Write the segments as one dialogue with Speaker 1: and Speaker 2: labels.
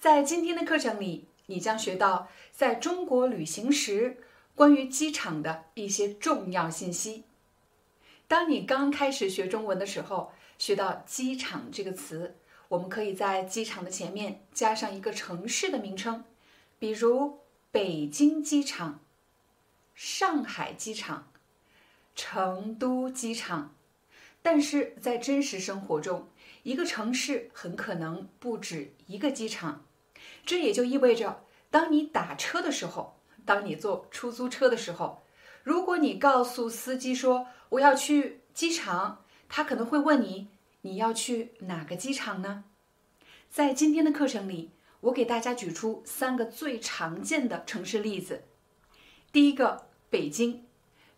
Speaker 1: 在今天的课程里，你将学到在中国旅行时关于机场的一些重要信息。当你刚开始学中文的时候，学到“机场”这个词，我们可以在机场的前面加上一个城市的名称，比如北京机场、上海机场、成都机场。但是在真实生活中，一个城市很可能不止一个机场。这也就意味着，当你打车的时候，当你坐出租车的时候，如果你告诉司机说我要去机场，他可能会问你你要去哪个机场呢？在今天的课程里，我给大家举出三个最常见的城市例子。第一个，北京，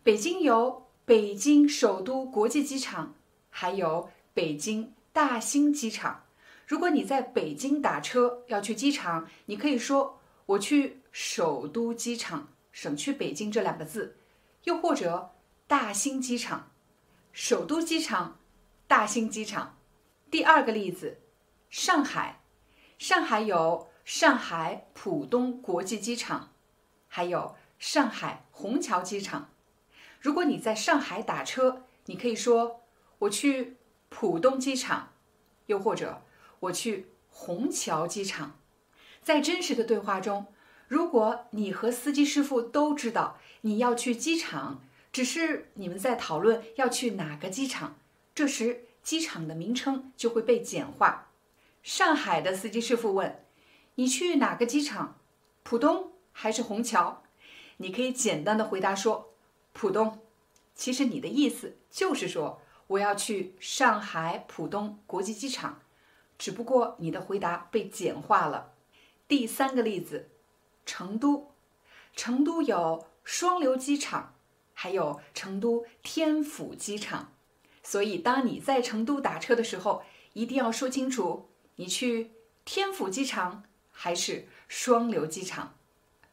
Speaker 1: 北京有北京首都国际机场，还有北京大兴机场。如果你在北京打车要去机场，你可以说“我去首都机场”，省去“北京”这两个字；又或者“大兴机场”、“首都机场”、“大兴机场”。第二个例子，上海，上海有上海浦东国际机场，还有上海虹桥机场。如果你在上海打车，你可以说“我去浦东机场”，又或者。我去虹桥机场，在真实的对话中，如果你和司机师傅都知道你要去机场，只是你们在讨论要去哪个机场，这时机场的名称就会被简化。上海的司机师傅问：“你去哪个机场？浦东还是虹桥？”你可以简单的回答说：“浦东。”其实你的意思就是说我要去上海浦东国际机场。只不过你的回答被简化了。第三个例子，成都，成都有双流机场，还有成都天府机场。所以，当你在成都打车的时候，一定要说清楚，你去天府机场还是双流机场。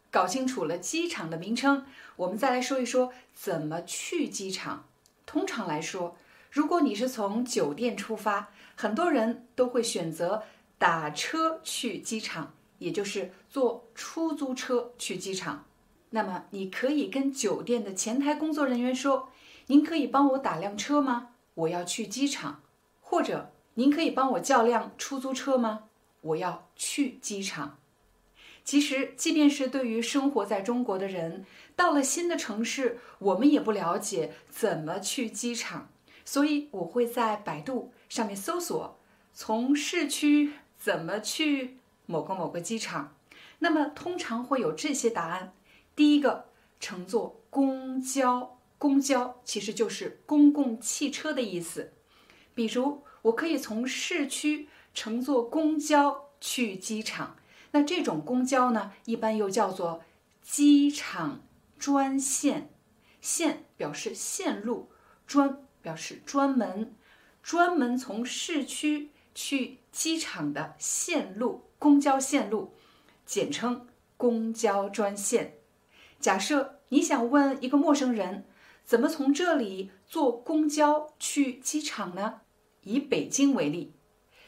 Speaker 1: 搞清楚了机场的名称，我们再来说一说怎么去机场。通常来说，如果你是从酒店出发，很多人都会选择打车去机场，也就是坐出租车去机场。那么，你可以跟酒店的前台工作人员说：“您可以帮我打辆车吗？我要去机场。”或者，“您可以帮我叫辆出租车吗？我要去机场。”其实，即便是对于生活在中国的人，到了新的城市，我们也不了解怎么去机场。所以我会在百度上面搜索从市区怎么去某个某个机场，那么通常会有这些答案。第一个，乘坐公交，公交其实就是公共汽车的意思。比如，我可以从市区乘坐公交去机场，那这种公交呢，一般又叫做机场专线，线表示线路，专。表示专门、专门从市区去机场的线路，公交线路，简称公交专线。假设你想问一个陌生人，怎么从这里坐公交去机场呢？以北京为例，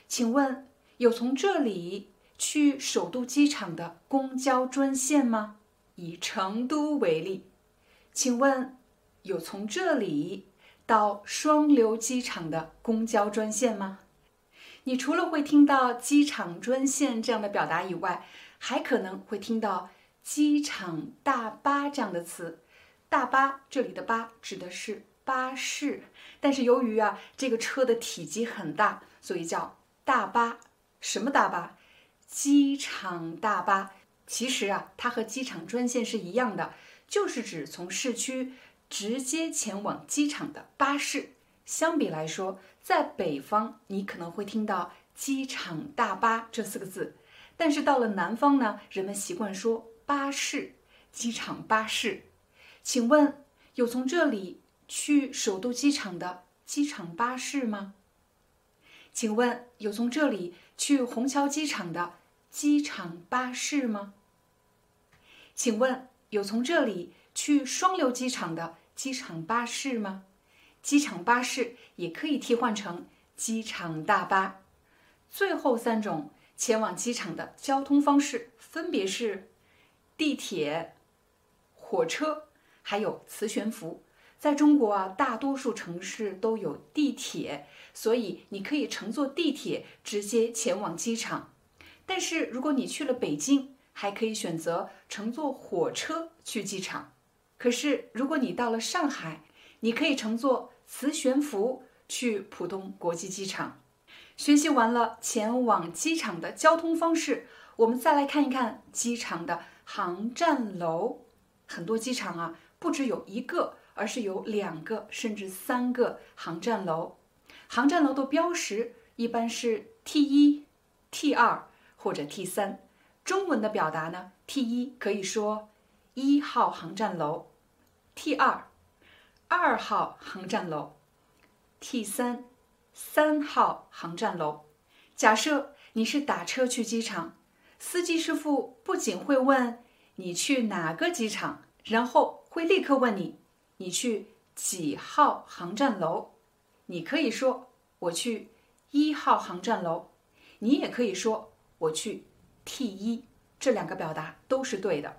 Speaker 1: 请问有从这里去首都机场的公交专线吗？以成都为例，请问有从这里？到双流机场的公交专线吗？你除了会听到机场专线这样的表达以外，还可能会听到机场大巴这样的词。大巴这里的巴指的是巴士，但是由于啊这个车的体积很大，所以叫大巴。什么大巴？机场大巴。其实啊，它和机场专线是一样的，就是指从市区。直接前往机场的巴士，相比来说，在北方你可能会听到机场大巴这四个字，但是到了南方呢，人们习惯说巴士，机场巴士。请问有从这里去首都机场的机场巴士吗？请问有从这里去虹桥机场的机场巴士吗？请问有从这里去双流机场的机场巴士吗？机场巴士也可以替换成机场大巴。最后三种前往机场的交通方式分别是地铁、火车，还有磁悬浮。在中国啊，大多数城市都有地铁，所以你可以乘坐地铁直接前往机场。但是如果你去了北京，还可以选择乘坐火车去机场。可是如果你到了上海，你可以乘坐磁悬浮去浦东国际机场。学习完了前往机场的交通方式，我们再来看一看机场的航站楼。很多机场啊，不只有一个。而是有两个甚至三个航站楼，航站楼的标识一般是 T 一、T 二或者 T 三。中文的表达呢，T 一可以说一号航站楼，T 二二号航站楼，T 三三号航站楼。假设你是打车去机场，司机师傅不仅会问你去哪个机场，然后会立刻问你。你去几号航站楼？你可以说我去一号航站楼，你也可以说我去 T 一，这两个表达都是对的。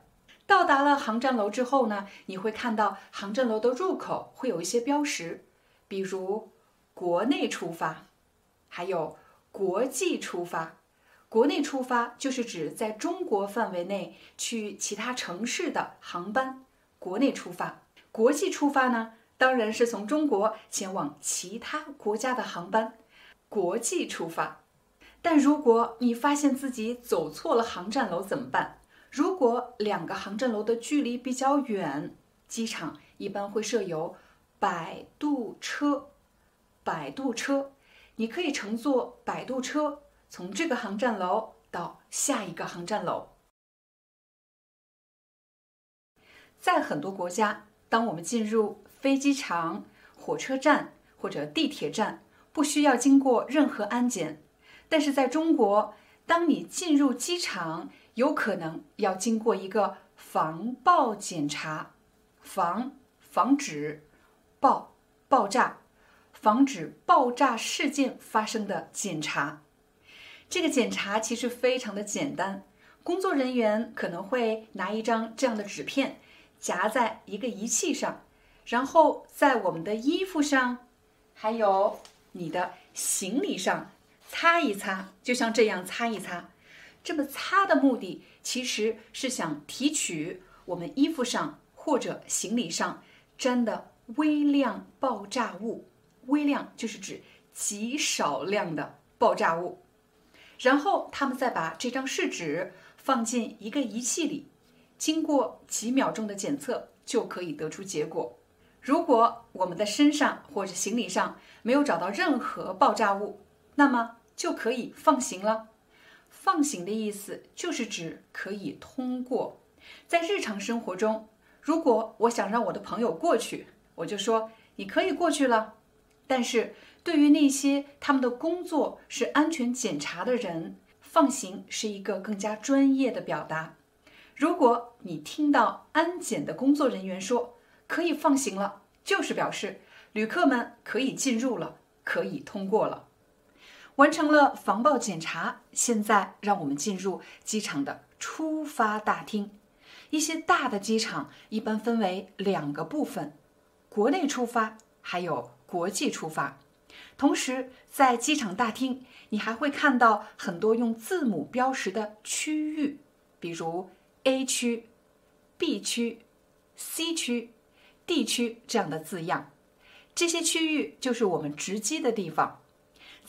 Speaker 1: 到达了航站楼之后呢，你会看到航站楼的入口会有一些标识，比如国内出发，还有国际出发。国内出发就是指在中国范围内去其他城市的航班，国内出发。国际出发呢，当然是从中国前往其他国家的航班，国际出发。但如果你发现自己走错了航站楼怎么办？如果两个航站楼的距离比较远，机场一般会设有摆渡车。摆渡车，你可以乘坐摆渡车从这个航站楼到下一个航站楼。在很多国家。当我们进入飞机场、火车站或者地铁站，不需要经过任何安检。但是在中国，当你进入机场，有可能要经过一个防爆检查，防防止爆爆炸，防止爆炸事件发生的检查。这个检查其实非常的简单，工作人员可能会拿一张这样的纸片。夹在一个仪器上，然后在我们的衣服上，还有你的行李上擦一擦，就像这样擦一擦。这么擦的目的其实是想提取我们衣服上或者行李上沾的微量爆炸物，微量就是指极少量的爆炸物。然后他们再把这张试纸放进一个仪器里。经过几秒钟的检测，就可以得出结果。如果我们的身上或者行李上没有找到任何爆炸物，那么就可以放行了。放行的意思就是指可以通过。在日常生活中，如果我想让我的朋友过去，我就说你可以过去了。但是对于那些他们的工作是安全检查的人，放行是一个更加专业的表达。如果你听到安检的工作人员说可以放行了，就是表示旅客们可以进入了，可以通过了，完成了防爆检查。现在让我们进入机场的出发大厅。一些大的机场一般分为两个部分：国内出发，还有国际出发。同时，在机场大厅，你还会看到很多用字母标识的区域，比如。A 区、B 区、C 区、D 区这样的字样，这些区域就是我们值机的地方。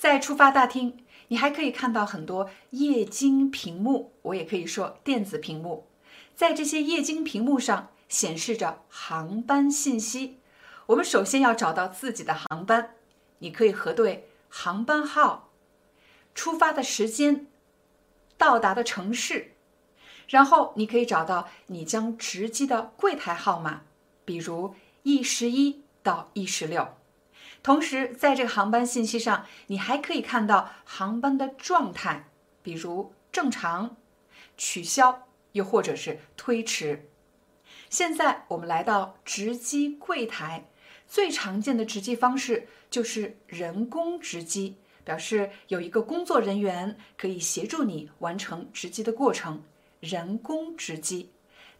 Speaker 1: 在出发大厅，你还可以看到很多液晶屏幕，我也可以说电子屏幕。在这些液晶屏幕上显示着航班信息。我们首先要找到自己的航班，你可以核对航班号、出发的时间、到达的城市，然后你可以找到你将值机的柜台号码，比如 E 十一到 E 十六。同时，在这个航班信息上，你还可以看到航班的状态，比如正常、取消，又或者是推迟。现在我们来到值机柜台，最常见的值机方式就是人工值机，表示有一个工作人员可以协助你完成值机的过程，人工值机。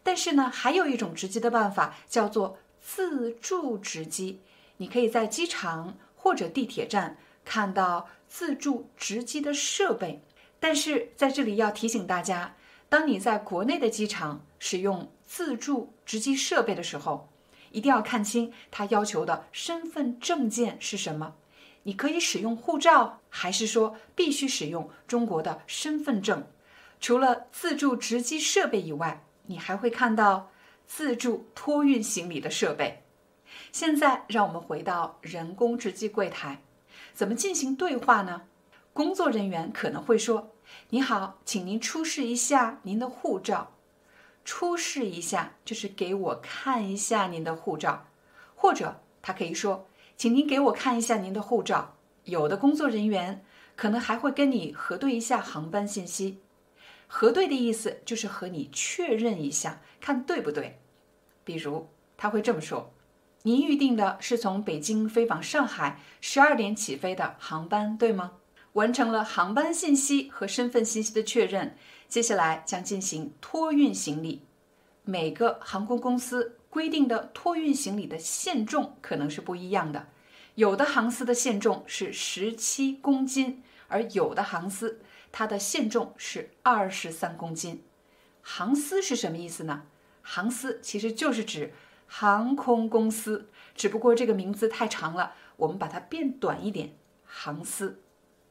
Speaker 1: 但是呢，还有一种值机的办法叫做自助值机，你可以在机场或者地铁站看到自助值机的设备。但是在这里要提醒大家，当你在国内的机场使用。自助值机设备的时候，一定要看清他要求的身份证件是什么。你可以使用护照，还是说必须使用中国的身份证？除了自助值机设备以外，你还会看到自助托运行李的设备。现在，让我们回到人工值机柜台，怎么进行对话呢？工作人员可能会说：“你好，请您出示一下您的护照。”出示一下，就是给我看一下您的护照，或者他可以说，请您给我看一下您的护照。有的工作人员可能还会跟你核对一下航班信息。核对的意思就是和你确认一下，看对不对。比如他会这么说：“您预定的是从北京飞往上海十二点起飞的航班，对吗？”完成了航班信息和身份信息的确认。接下来将进行托运行李，每个航空公司规定的托运行李的限重可能是不一样的，有的航司的限重是十七公斤，而有的航司它的限重是二十三公斤。航司是什么意思呢？航司其实就是指航空公司，只不过这个名字太长了，我们把它变短一点，航司。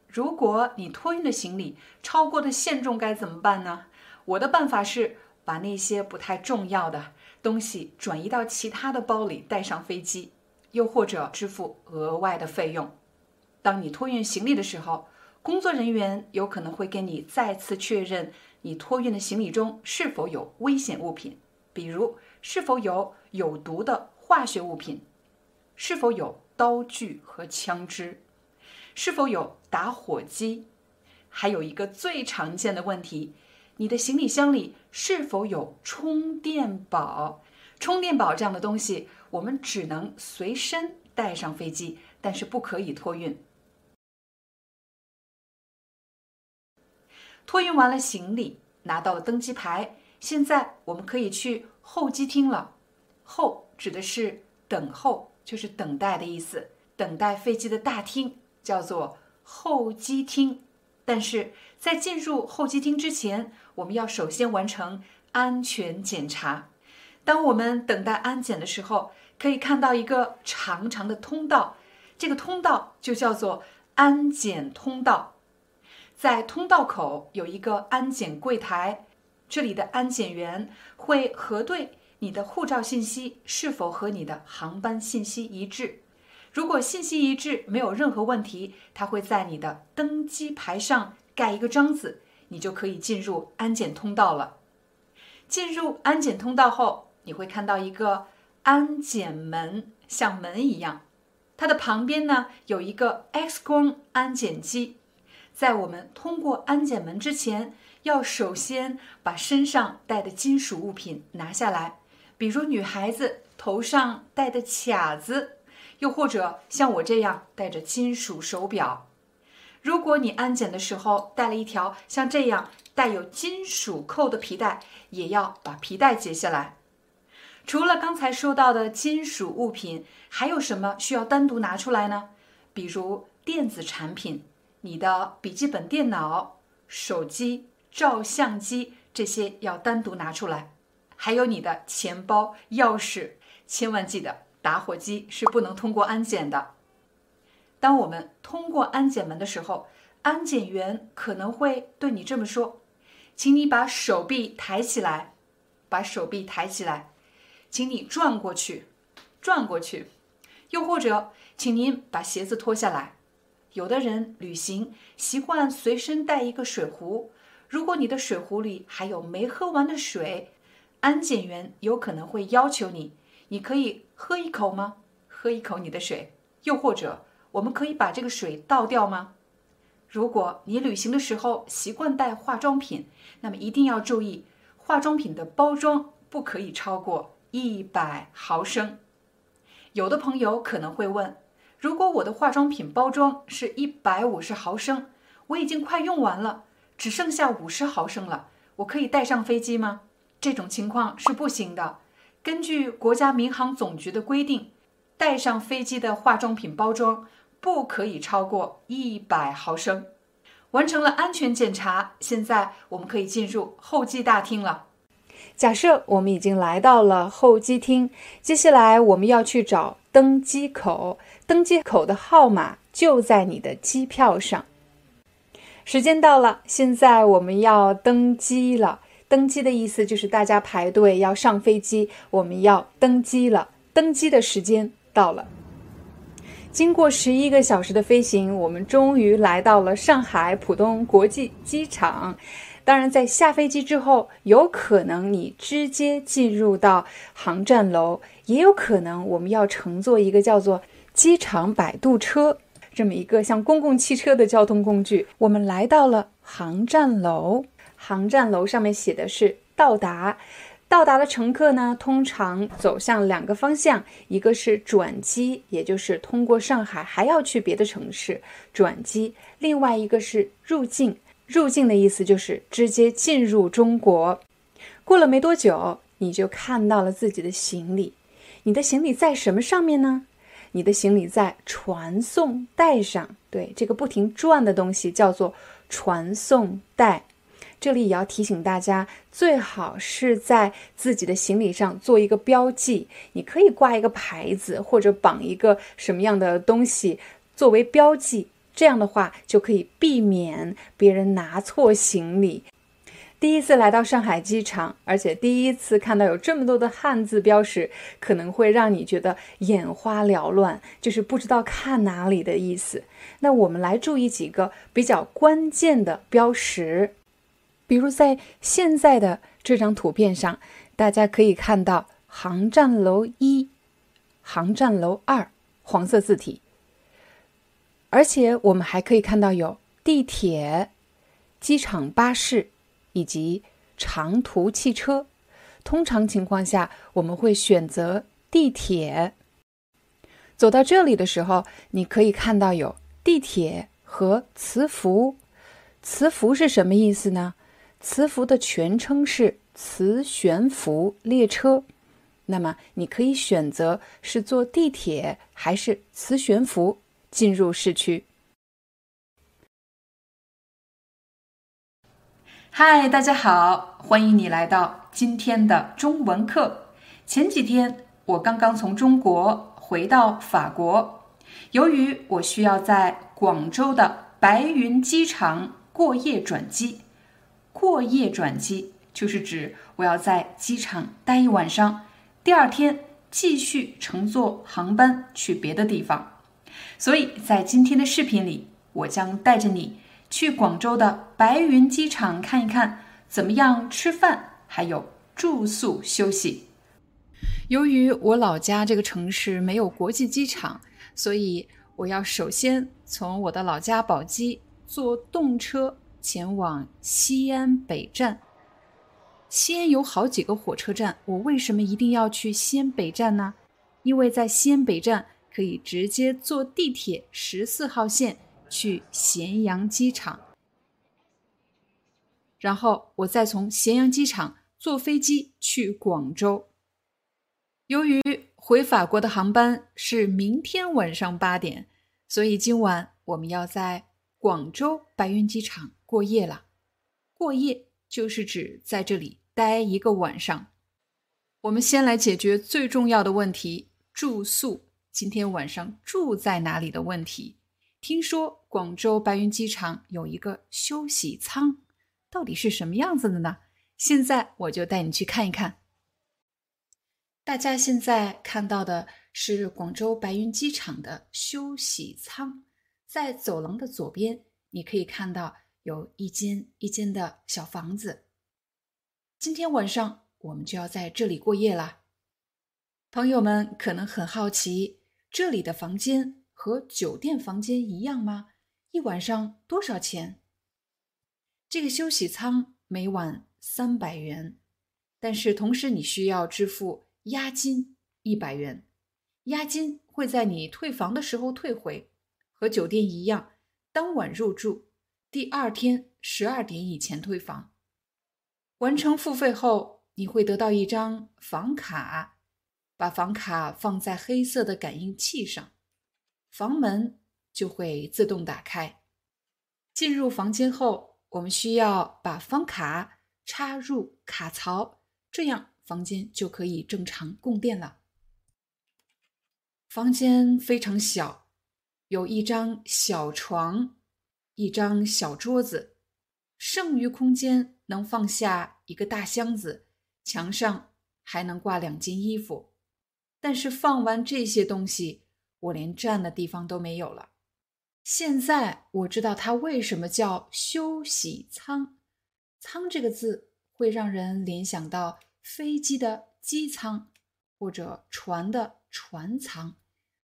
Speaker 1: 如果你托运的行李超过的限重该怎么办呢？我的办法是把那些不太重要的东西转移到其他的包里带上飞机，又或者支付额外的费用。当你托运行李的时候，工作人员有可能会跟你再次确认你托运的行李中是否有危险物品，比如是否有有毒的化学物品，是否有刀具和枪支。是否有打火机？还有一个最常见的问题，你的行李箱里是否有充电宝？充电宝这样的东西，我们只能随身带上飞机，但是不可以托运。托运完了行李，拿到了登机牌，现在我们可以去候机厅了。候指的是等候，就是等待的意思，等待飞机的大厅。叫做候机厅，但是在进入候机厅之前，我们要首先完成安全检查。当我们等待安检的时候，可以看到一个长长的通道，这个通道就叫做安检通道。在通道口有一个安检柜台，这里的安检员会核对你的护照信息是否和你的航班信息一致。如果信息一致，没有任何问题，他会在你的登机牌上盖一个章子，你就可以进入安检通道了。进入安检通道后，你会看到一个安检门，像门一样。它的旁边呢有一个 X 光安检机。在我们通过安检门之前，要首先把身上带的金属物品拿下来，比如女孩子头上戴的卡子。又或者像我这样戴着金属手表，如果你安检的时候带了一条像这样带有金属扣的皮带，也要把皮带解下来。除了刚才说到的金属物品，还有什么需要单独拿出来呢？比如电子产品，你的笔记本电脑、手机、照相机这些要单独拿出来，还有你的钱包、钥匙，千万记得。打火机是不能通过安检的。当我们通过安检门的时候，安检员可能会对你这么说：“请你把手臂抬起来，把手臂抬起来，请你转过去，转过去。”又或者，请您把鞋子脱下来，有的人旅行习惯随身带一个水壶，如果你的水壶里还有没喝完的水，安检员有可能会要求你，你可以喝一口吗？喝一口你的水，又或者我们可以把这个水倒掉吗？如果你旅行的时候习惯带化妆品，那么一定要注意，化妆品的包装不可以超过一百毫升。有的朋友可能会问，如果我的化妆品包装是一百五十毫升，我已经快用完了，只剩下五十毫升了，我可以带上飞机吗？这种情况是不行的。根据国家民航总局的规定，带上飞机的化妆品包装不可以超过一百毫升。完成了安全检查，现在我们可以进入候机大厅了。假设我们已经来到了候机厅，接下来我们要去找登机口，登机口的号码就在你的机票上。时间到了，现在我们要登机了。登机的意思就是大家排队要上飞机，我们要登机了。登机的时间到了。经过十一个小时的飞行，我们终于来到了上海浦东国际机场。当然，在下飞机之后，有可能你直接进入到航站楼，也有可能我们要乘坐一个叫做机场摆渡车这么一个像公共汽车的交通工具。我们来到了航站楼。航站楼上面写的是到达，到达的乘客呢，通常走向两个方向，一个是转机，也就是通过上海还要去别的城市转机；另外一个是入境，入境的意思就是直接进入中国。过了没多久，你就看到了自己的行李，你的行李在什么上面呢？你的行李在传送带上，对，这个不停转的东西叫做传送带。这里也要提醒大家，最好是在自己的行李上做一个标记。你可以挂一个牌子，或者绑一个什么样的东西作为标记。这样的话，就可以避免别人拿错行李。第一次来到上海机场，而且第一次看到有这么多的汉字标识，可能会让你觉得眼花缭乱，就是不知道看哪里的意思。那我们来注意几个比较关键的标识。比如在现在的这张图片上，大家可以看到航站楼一、航站楼二黄色字体，而且我们还可以看到有地铁、机场巴士以及长途汽车。通常情况下，我们会选择地铁。走到这里的时候，你可以看到有地铁和磁浮。磁浮是什么意思呢？磁浮的全称是磁悬浮列车，那么你可以选择是坐地铁还是磁悬浮进入市区。嗨，大家好，欢迎你来到今天的中文课。前几天我刚刚从中国回到法国，由于我需要在广州的白云机场过夜转机。过夜转机就是指我要在机场待一晚上，第二天继续乘坐航班去别的地方。所以在今天的视频里，我将带着你去广州的白云机场看一看，怎么样吃饭，还有住宿休息。由于我老家这个城市没有国际机场，所以我要首先从我的老家宝鸡坐动车。前往西安北站。西安有好几个火车站，我为什么一定要去西安北站呢？因为在西安北站可以直接坐地铁十四号线去咸阳机场，然后我再从咸阳机场坐飞机去广州。由于回法国的航班是明天晚上八点，所以今晚我们要在广州白云机场。过夜了，过夜就是指在这里待一个晚上。我们先来解决最重要的问题——住宿。今天晚上住在哪里的问题。听说广州白云机场有一个休息舱，到底是什么样子的呢？现在我就带你去看一看。大家现在看到的是广州白云机场的休息舱。在走廊的左边，你可以看到有一间一间的小房子。今天晚上我们就要在这里过夜了。朋友们可能很好奇，这里的房间和酒店房间一样吗？一晚上多少钱？这个休息舱每晚三百元，但是同时你需要支付押金一百元，押金会在你退房的时候退回。和酒店一样，当晚入住，第二天十二点以前退房。完成付费后，你会得到一张房卡，把房卡放在黑色的感应器上，房门就会自动打开。进入房间后，我们需要把房卡插入卡槽，这样房间就可以正常供电了。房间非常小。有一张小床，一张小桌子，剩余空间能放下一个大箱子，墙上还能挂两件衣服。但是放完这些东西，我连站的地方都没有了。现在我知道它为什么叫休息舱。舱这个字会让人联想到飞机的机舱，或者船的船舱，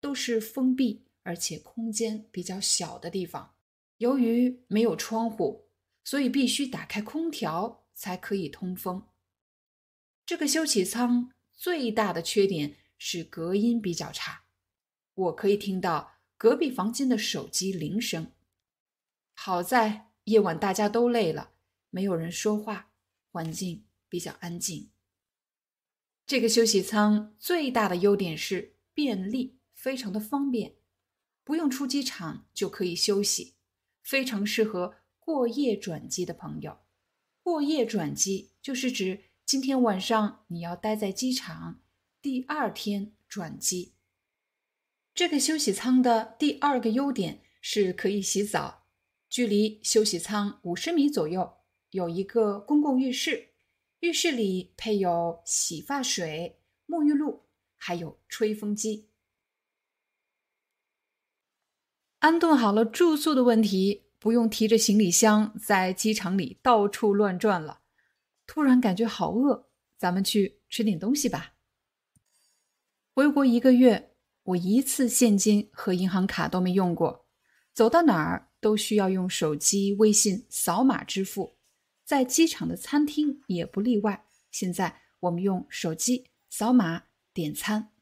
Speaker 1: 都是封闭。而且空间比较小的地方，由于没有窗户，所以必须打开空调才可以通风。这个休息舱最大的缺点是隔音比较差，我可以听到隔壁房间的手机铃声。好在夜晚大家都累了，没有人说话，环境比较安静。这个休息舱最大的优点是便利，非常的方便。不用出机场就可以休息，非常适合过夜转机的朋友。过夜转机就是指今天晚上你要待在机场，第二天转机。这个休息舱的第二个优点是可以洗澡，距离休息舱五十米左右有一个公共浴室，浴室里配有洗发水、沐浴露，还有吹风机。安顿好了住宿的问题，不用提着行李箱在机场里到处乱转了。突然感觉好饿，咱们去吃点东西吧。回国一个月，我一次现金和银行卡都没用过，走到哪儿都需要用手机微信扫码支付，在机场的餐厅也不例外。现在我们用手机扫码点餐。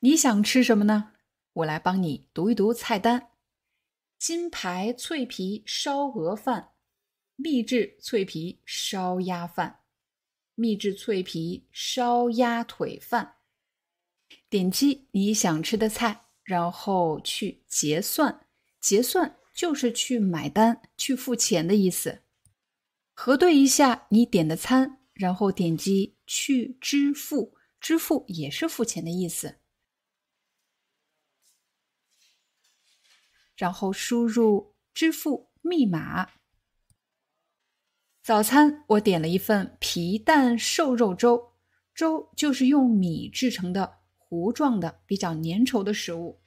Speaker 1: 你想吃什么呢？我来帮你读一读菜单：金牌脆皮烧鹅饭、秘制脆皮烧鸭饭、秘制脆皮烧鸭腿饭。点击你想吃的菜，然后去结算。结算就是去买单、去付钱的意思。核对一下你点的餐，然后点击去支付。支付也是付钱的意思。然后输入支付密码。早餐我点了一份皮蛋瘦肉粥，粥就是用米制成的糊状的、比较粘稠的食物。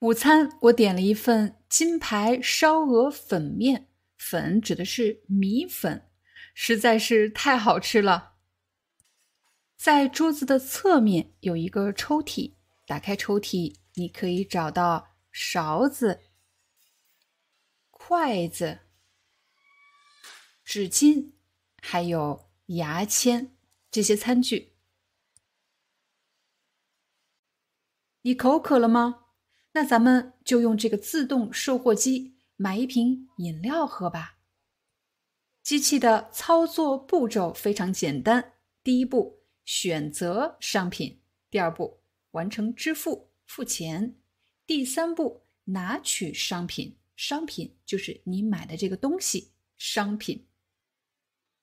Speaker 1: 午餐我点了一份金牌烧鹅粉面，粉指的是米粉，实在是太好吃了。在桌子的侧面有一个抽屉，打开抽屉，你可以找到。勺子、筷子、纸巾，还有牙签这些餐具。你口渴了吗？那咱们就用这个自动售货机买一瓶饮料喝吧。机器的操作步骤非常简单：第一步，选择商品；第二步，完成支付付钱。第三步，拿取商品。商品就是你买的这个东西。商品，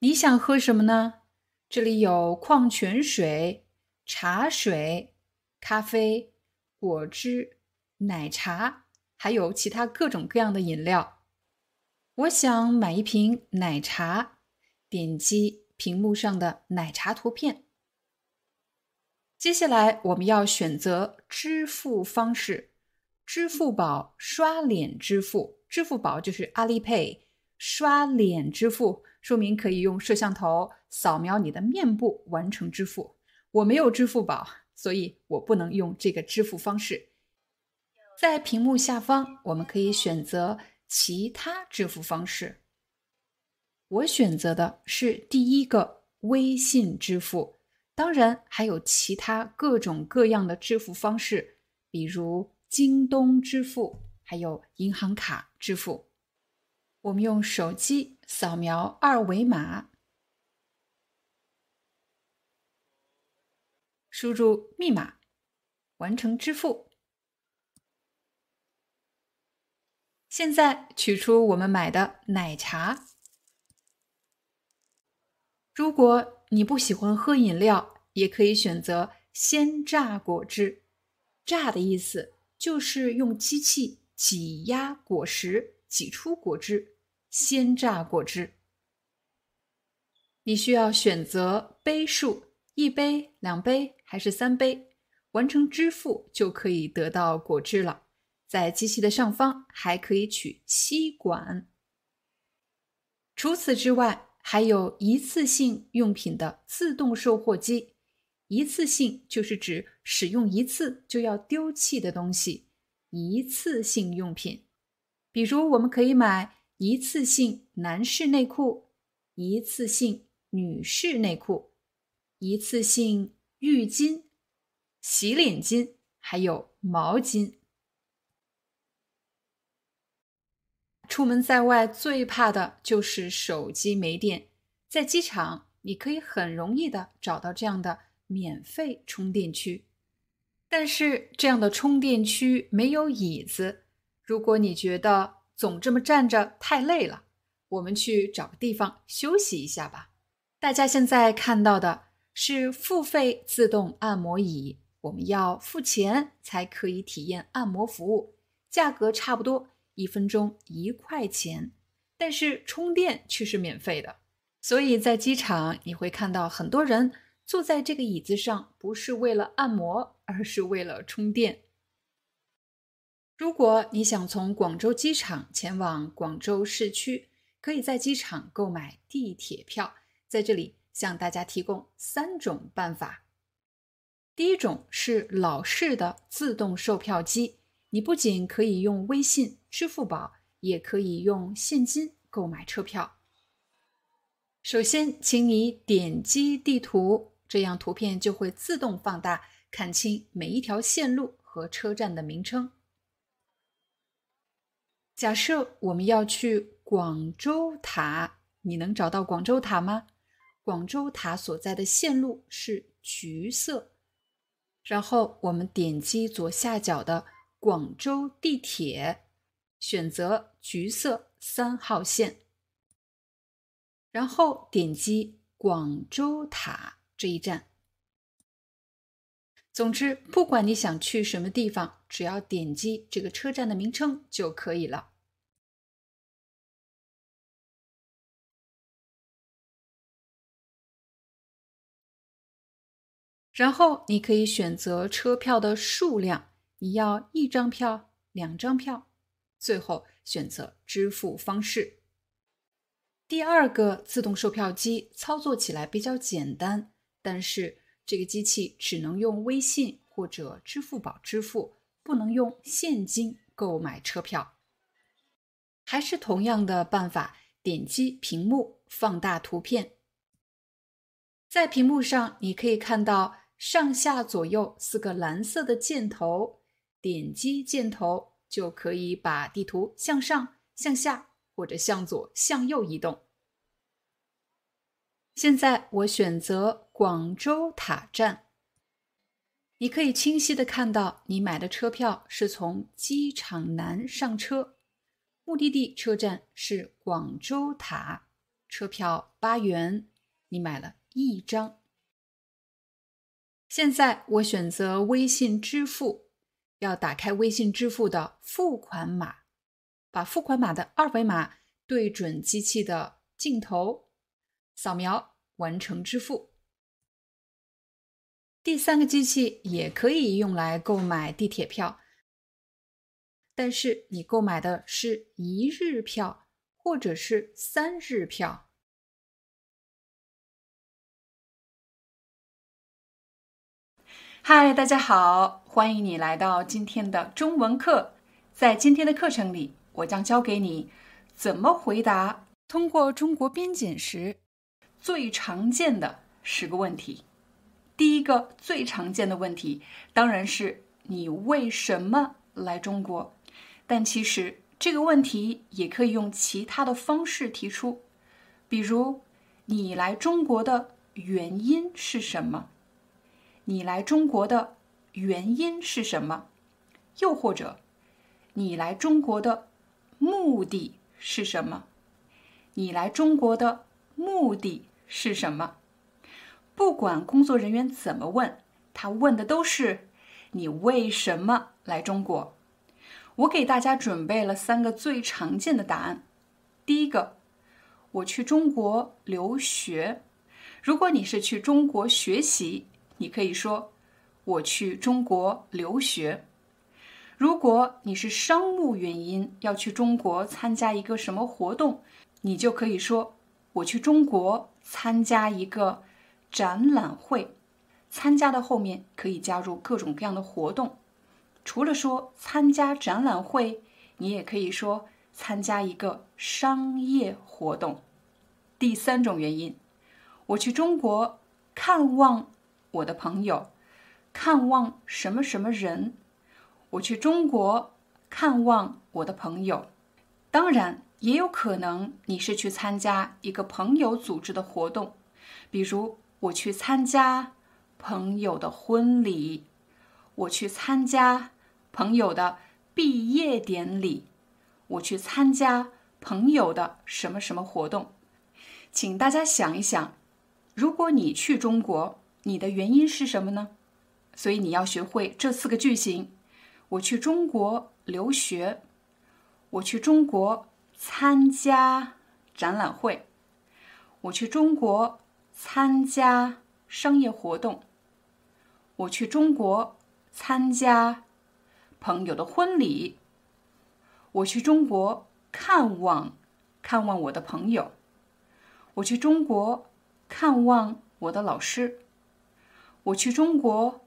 Speaker 1: 你想喝什么呢？这里有矿泉水、茶水、咖啡、果汁、奶茶，还有其他各种各样的饮料。我想买一瓶奶茶，点击屏幕上的奶茶图片。接下来我们要选择支付方式，支付宝刷脸支付，支付宝就是阿里 Pay，刷脸支付说明可以用摄像头扫描你的面部完成支付。我没有支付宝，所以我不能用这个支付方式。在屏幕下方，我们可以选择其他支付方式。我选择的是第一个微信支付，当然还有其他各种各样的支付方式，比如京东支付，还有银行卡支付。我们用手机扫描二维码。输入密码，完成支付。现在取出我们买的奶茶。如果你不喜欢喝饮料，也可以选择鲜榨果汁。榨的意思就是用机器挤压果实，挤出果汁。鲜榨果汁。你需要选择杯数。一杯、两杯还是三杯？完成支付就可以得到果汁了。在机器的上方还可以取吸管。除此之外，还有一次性用品的自动售货机。一次性就是指使用一次就要丢弃的东西。一次性用品，比如我们可以买一次性男士内裤、一次性女士内裤。一次性浴巾、洗脸巾，还有毛巾。出门在外最怕的就是手机没电，在机场你可以很容易的找到这样的免费充电区，但是这样的充电区没有椅子。如果你觉得总这么站着太累了，我们去找个地方休息一下吧。大家现在看到的。是付费自动按摩椅，我们要付钱才可以体验按摩服务，价格差不多一分钟一块钱，但是充电却是免费的。所以在机场你会看到很多人坐在这个椅子上，不是为了按摩，而是为了充电。如果你想从广州机场前往广州市区，可以在机场购买地铁票，在这里。向大家提供三种办法。第一种是老式的自动售票机，你不仅可以用微信、支付宝，也可以用现金购买车票。首先，请你点击地图，这样图片就会自动放大，看清每一条线路和车站的名称。假设我们要去广州塔，你能找到广州塔吗？广州塔所在的线路是橘色，然后我们点击左下角的广州地铁，选择橘色三号线，然后点击广州塔这一站。总之，不管你想去什么地方，只要点击这个车站的名称就可以了。然后你可以选择车票的数量，你要一张票、两张票，最后选择支付方式。第二个自动售票机操作起来比较简单，但是这个机器只能用微信或者支付宝支付，不能用现金购买车票。还是同样的办法，点击屏幕放大图片，在屏幕上你可以看到。上下左右四个蓝色的箭头，点击箭头就可以把地图向上、向下或者向左、向右移动。现在我选择广州塔站，你可以清晰的看到你买的车票是从机场南上车，目的地车站是广州塔，车票八元，你买了一张。现在我选择微信支付，要打开微信支付的付款码，把付款码的二维码对准机器的镜头，扫描完成支付。第三个机器也可以用来购买地铁票，但是你购买的是一日票或者是三日票。嗨，大家好，欢迎你来到今天的中文课。在今天的课程里，我将教给你怎么回答通过中国边检时最常见的十个问题。第一个最常见的问题当然是你为什么来中国？但其实这个问题也可以用其他的方式提出，比如你来中国的原因是什么？你来中国的原因是什么？又或者你来中国的目的是什么？你来中国的目的是什么？不管工作人员怎么问，他问的都是你为什么来中国。我给大家准备了三个最常见的答案。第一个，我去中国留学。如果你是去中国学习，你可以说我去中国留学。如果你是商务原因要去中国参加一个什么活动，你就可以说我去中国参加一个。展览会，参加的后面可以加入各种各样的活动。除了说参加展览会，你也可以说参加一个商业活动。第三种原因，我去中国看望我的朋友，看望什么什么人。我去中国看望我的朋友。当然，也有可能你是去参加一个朋友组织的活动，比如。我去参加朋友的婚礼，我去参加朋友的毕业典礼，我去参加朋友的什么什么活动。请大家想一想，如果你去中国，你的原因是什么呢？所以你要学会这四个句型：我去中国留学，我去中国参加展览会，我去中国。参加商业活动，我去中国参加朋友的婚礼。我去中国看望看望我的朋友。我去中国看望我的老师。我去中国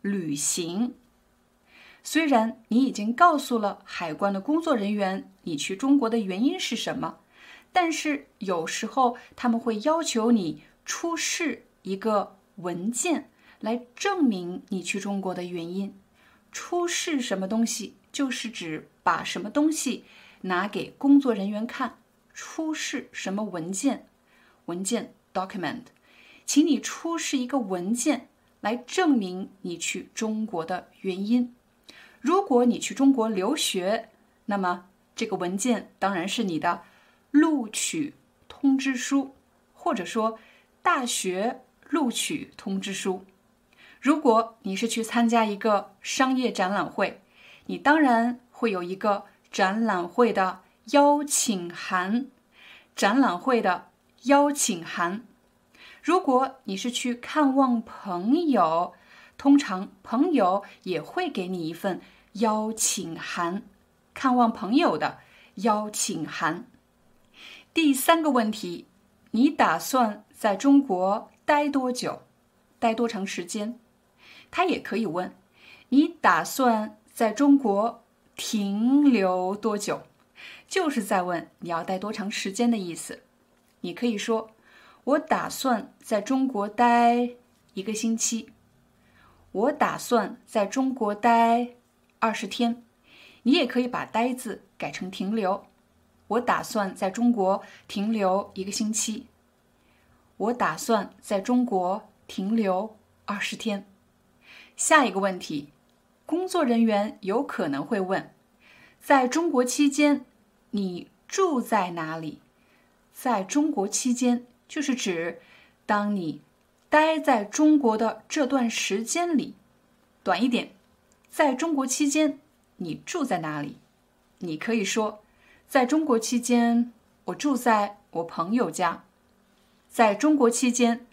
Speaker 1: 旅行。虽然你已经告诉了海关的工作人员你去中国的原因是什么，但是有时候他们会要求你。出示一个文件来证明你去中国的原因。出示什么东西，就是指把什么东西拿给工作人员看。出示什么文件？文件 document，请你出示一个文件来证明你去中国的原因。如果你去中国留学，那么这个文件当然是你的录取通知书，或者说。大学录取通知书。如果你是去参加一个商业展览会，你当然会有一个展览会的邀请函。展览会的邀请函。如果你是去看望朋友，通常朋友也会给你一份邀请函。看望朋友的邀请函。第三个问题，你打算？在中国待多久？待多长时间？他也可以问：你打算在中国停留多久？就是在问你要待多长时间的意思。你可以说：我打算在中国待一个星期。我打算在中国待二十天。你也可以把“待”字改成“停留”。我打算在中国停留一个星期。我打算在中国停留二十天。下一个问题，工作人员有可能会问：在中国期间，你住在哪里？在中国期间，就是指当你待在中国的这段时间里，短一点，在中国期间你住在哪里？你可以说，在中国期间，我住在我朋友家。在中国期间，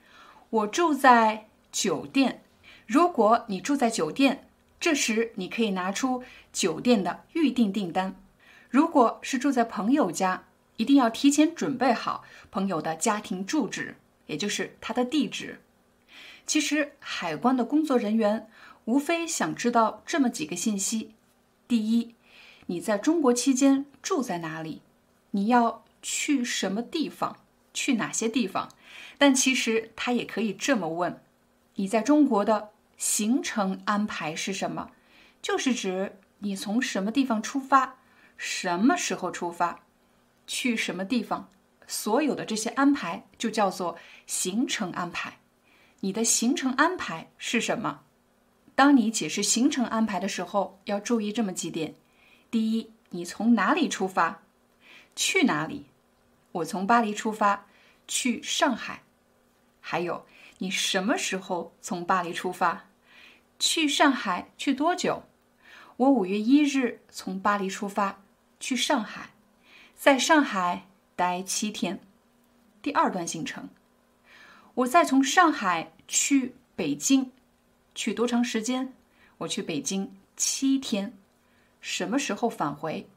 Speaker 1: 我住在酒店。如果你住在酒店，这时你可以拿出酒店的预订订单；如果是住在朋友家，一定要提前准备好朋友的家庭住址，也就是他的地址。其实，海关的工作人员无非想知道这么几个信息：第一，你在中国期间住在哪里？你要去什么地方？去哪些地方？但其实他也可以这么问：你在中国的行程安排是什么？就是指你从什么地方出发，什么时候出发，去什么地方，所有的这些安排就叫做行程安排。你的行程安排是什么？当你解释行程安排的时候，要注意这么几点：第一，你从哪里出发，去哪里？我从巴黎出发，去上海。还有，你什么时候从巴黎出发？去上海去多久？我五月一日从巴黎出发，去上海，在上海待七天。第二段行程，我再从上海去北京，去多长时间？我去北京七天。什么时候返回？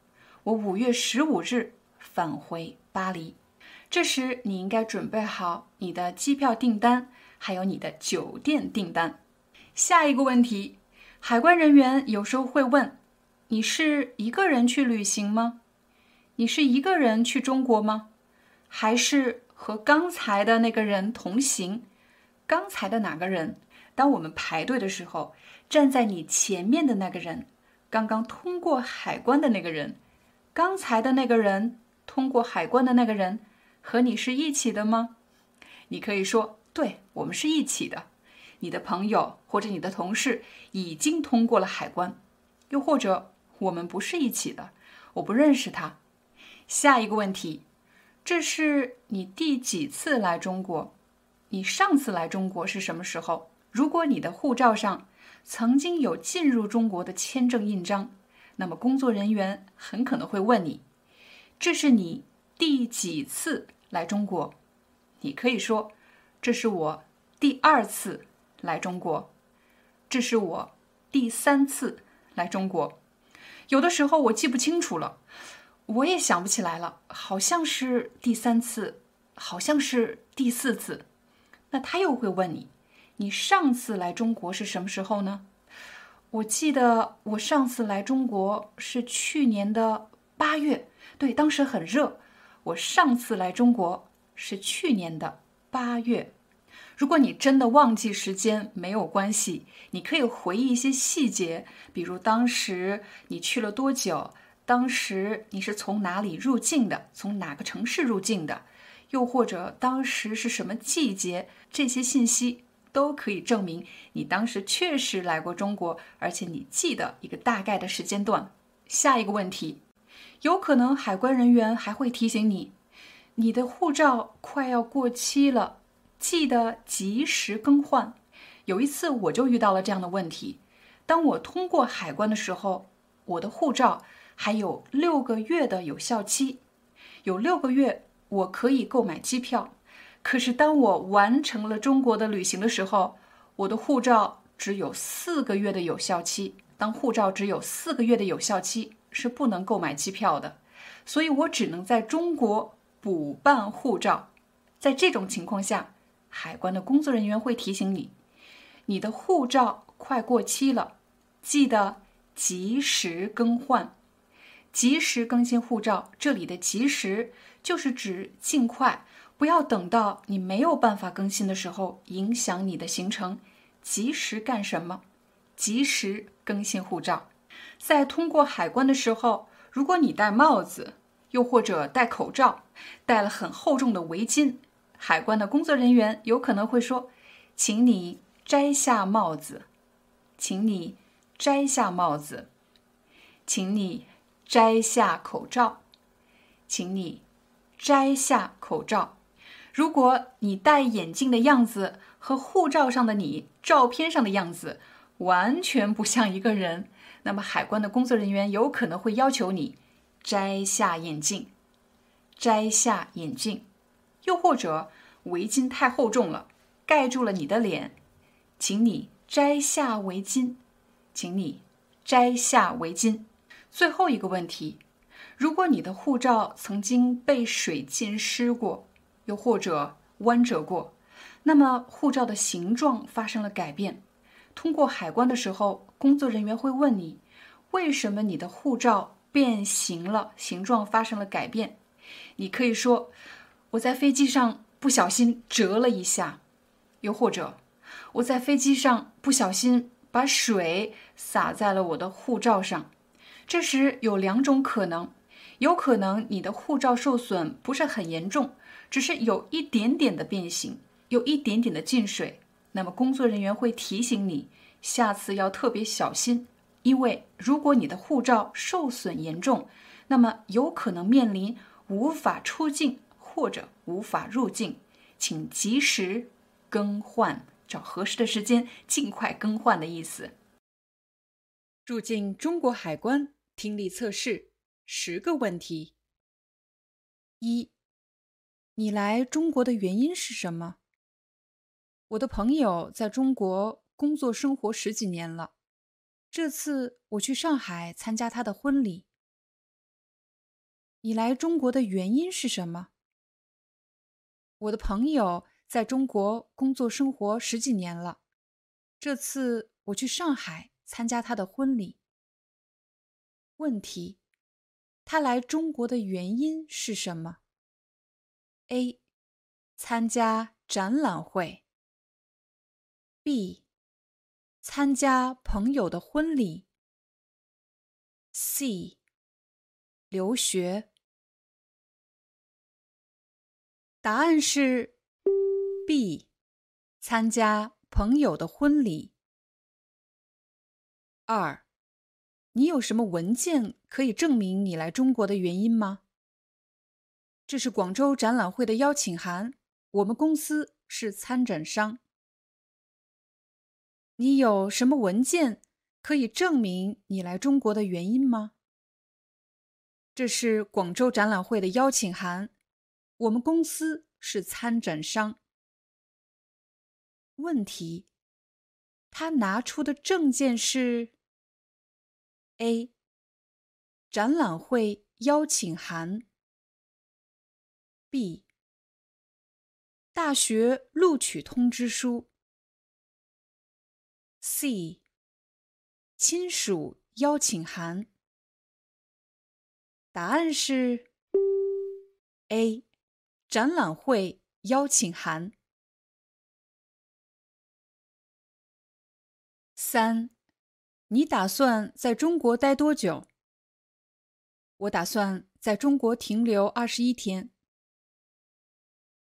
Speaker 1: 我五月十五日返回巴黎。这时，你应该准备好你的机票订单，还有你的酒店订单。下一个问题，海关人员有时候会问：你是一个人去旅行吗？你是一个人去中国吗？还是和刚才的那个人同行？刚才的哪个人？当我们排队的时候，站在你前面的那个人，刚刚通过海关的那个人，刚才的那个人，通过海关的那个人。和你是一起的吗？你可以说，对我们是一起的。你的朋友或者你的同事已经通过了海关，又或者我们不是一起的，我不认识他。下一个问题，这是你第几次来中国？你上次来中国是什么时候？如果你的护照上曾经有进入中国的签证印章，那么工作人员很可能会问你，这是你第几次？来中国，你可以说这是我第二次来中国，这是我第三次来中国。有的时候我记不清楚了，我也想不起来了，好像是第三次，好像是第四次。那他又会问你，你上次来中国是什么时候呢？我记得我上次来中国是去年的八月，对，当时很热。我上次来中国是去年的八月。如果你真的忘记时间，没有关系，你可以回忆一些细节，比如当时你去了多久，当时你是从哪里入境的，从哪个城市入境的，又或者当时是什么季节，这些信息都可以证明你当时确实来过中国，而且你记得一个大概的时间段。下一个问题。有可能海关人员还会提醒你，你的护照快要过期了，记得及时更换。有一次我就遇到了这样的问题，当我通过海关的时候，我的护照还有六个月的有效期，有六个月我可以购买机票。可是当我完成了中国的旅行的时候，我的护照只有四个月的有效期。当护照只有四个月的有效期。是不能购买机票的，所以我只能在中国补办护照。在这种情况下，海关的工作人员会提醒你，你的护照快过期了，记得及时更换，及时更新护照。这里的“及时”就是指尽快，不要等到你没有办法更新的时候，影响你的行程。及时干什么？及时更新护照。在通过海关的时候，如果你戴帽子，又或者戴口罩，戴了很厚重的围巾，海关的工作人员有可能会说：“请你摘下帽子，请你摘下帽子，请你摘下口罩，请你摘下口罩。”如果你戴眼镜的样子和护照上的你照片上的样子完全不像一个人。那么，海关的工作人员有可能会要求你摘下眼镜，摘下眼镜，又或者围巾太厚重了，盖住了你的脸，请你摘下围巾，请你摘下围巾。最后一个问题：如果你的护照曾经被水浸湿过，又或者弯折过，那么护照的形状发生了改变。通过海关的时候，工作人员会问你：为什么你的护照变形了，形状发生了改变？你可以说：我在飞机上不小心折了一下，又或者我在飞机上不小心把水洒在了我的护照上。这时有两种可能，有可能你的护照受损不是很严重，只是有一点点的变形，有一点点的进水。那么工作人员会提醒你，下次要特别小心，因为如果你的护照受损严重，那么有可能面临无法出境或者无法入境，请及时更换，找合适的时间尽快更换的意思。入境中国海关。听力测试十个问题：一，你来中国的原因是什么？我的朋友在中国工作生活十几年了，这次我去上海参加他的婚礼。你来中国的原因是什么？我的朋友在中国工作生活十几年了，这次我去上海参加他的婚礼。问题：他来中国的原因是什么？A. 参加展览会。B. 参加朋友的婚礼。C. 留学。答案是 B. 参加朋友的婚礼。二。你有什么文件可以证明你来中国的原因吗？这是广州展览会的邀请函，我们公司是参展商。你有什么文件可以证明你来中国的原因吗？这是广州展览会的邀请函，我们公司是参展商。问题：他拿出的证件是？A. 展览会邀请函。B. 大学录取通知书。C. 亲属邀请函。答案是 A. 展览会邀请函。三。你打算在中国待多久？我打算在中国停留二十一天。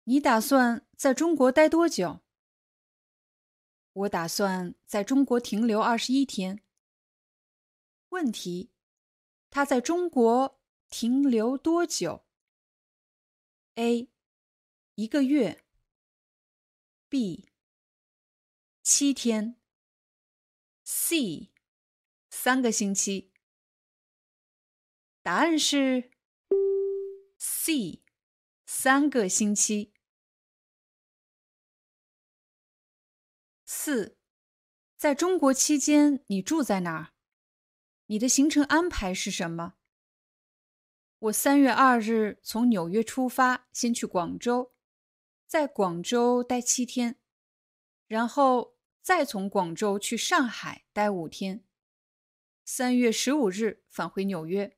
Speaker 1: 你打算在中国待多久？我打算在中国停留二十一天。问题：他在中国停留多久？A. 一个月。B. 七天。C. 三个星期，答案是 C，三个星期。四，在中国期间你住在哪儿？你的行程安排是什么？我三月二日从纽约出发，先去广州，在广州待七天，然后再从广州去上海待五天。三月十五日返回纽约，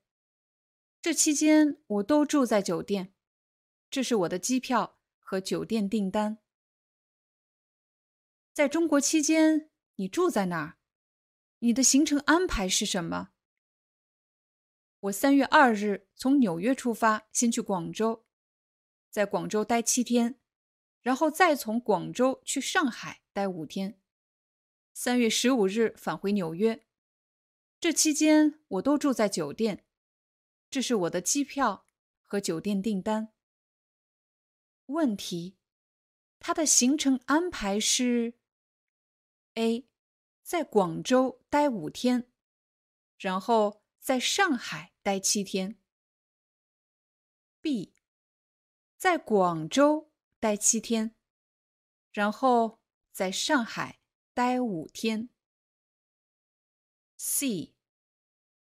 Speaker 1: 这期间我都住在酒店。这是我的机票和酒店订单。在中国期间，你住在哪儿？你的行程安排是什么？我三月二日从纽约出发，先去广州，在广州待七天，然后再从广州去上海待五天。三月十五日返回纽约。这期间我都住在酒店，这是我的机票和酒店订单。问题：他的行程安排是：A，在广州待五天，然后在上海待七天；B，在广州待七天，然后在上海待五天。C，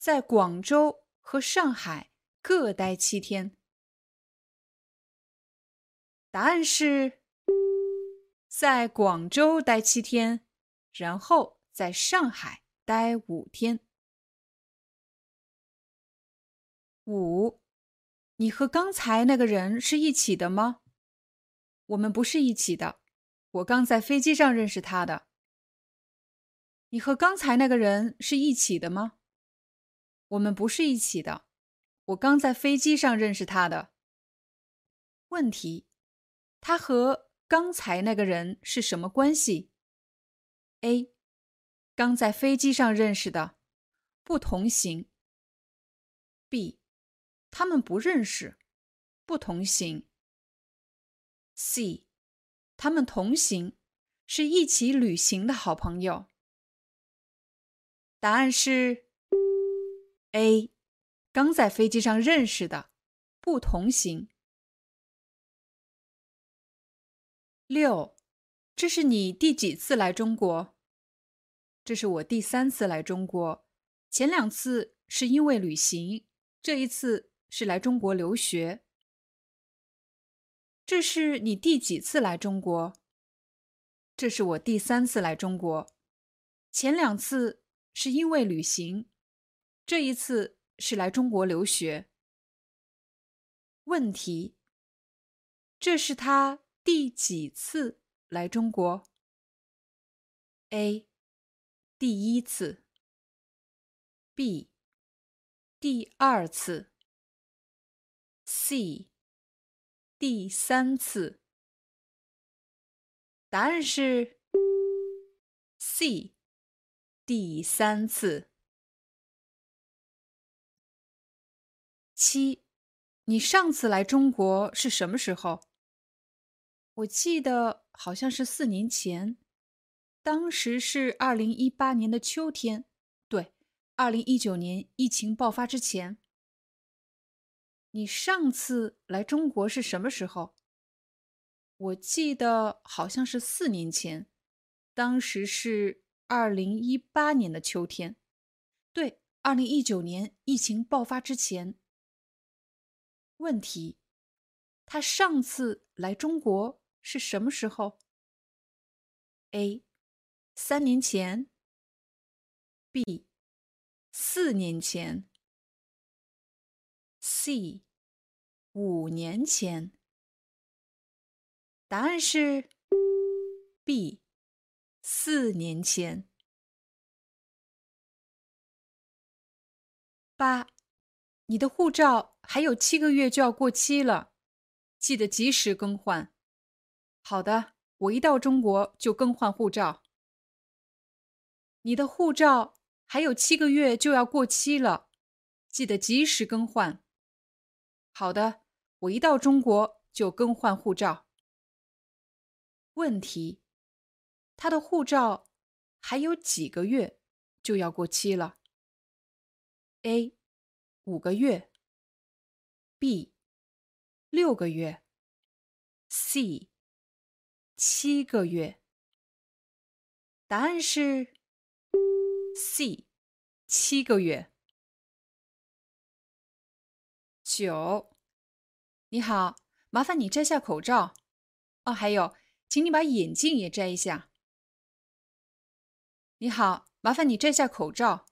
Speaker 1: 在广州和上海各待七天。答案是在广州待七天，然后在上海待五天。五，你和刚才那个人是一起的吗？我们不是一起的，我刚在飞机上认识他的。你和刚才那个人是一起的吗？我们不是一起的，我刚在飞机上认识他的。问题。他和刚才那个人是什么关系？A. 刚在飞机上认识的，不同行。B. 他们不认识，不同行。C. 他们同行，是一起旅行的好朋友。答案是 A. 刚在飞机上认识的，不同行。六，这是你第几次来中国？这是我第三次来中国，前两次是因为旅行，这一次是来中国留学。这是你第几次来中国？这是我第三次来中国，前两次是因为旅行，这一次是来中国留学。问题，这是他。第几次来中国？A. 第一次。B. 第二次。C. 第三次。答案是 C. 第三次。七，你上次来中国是什么时候？我记得好像是四年前，当时是二零一八年的秋天，对，二零一九年疫情爆发之前。你上次来中国是什么时候？我记得好像是四年前，当时是二零一八年的秋天，对，二零一九年疫情爆发之前。问题，他上次来中国。是什么时候？A. 三年前。B. 四年前。C. 五年前。答案是 B. 四年前。八，你的护照还有七个月就要过期了，记得及时更换。好的，我一到中国就更换护照。你的护照还有七个月就要过期了，记得及时更换。好的，我一到中国就更换护照。问题：他的护照还有几个月就要过期了？A. 五个月。B. 六个月。C. 七个月，答案是 C，七个月。九，你好，麻烦你摘下口罩。哦，还有，请你把眼镜也摘一下。你好，麻烦你摘下口罩。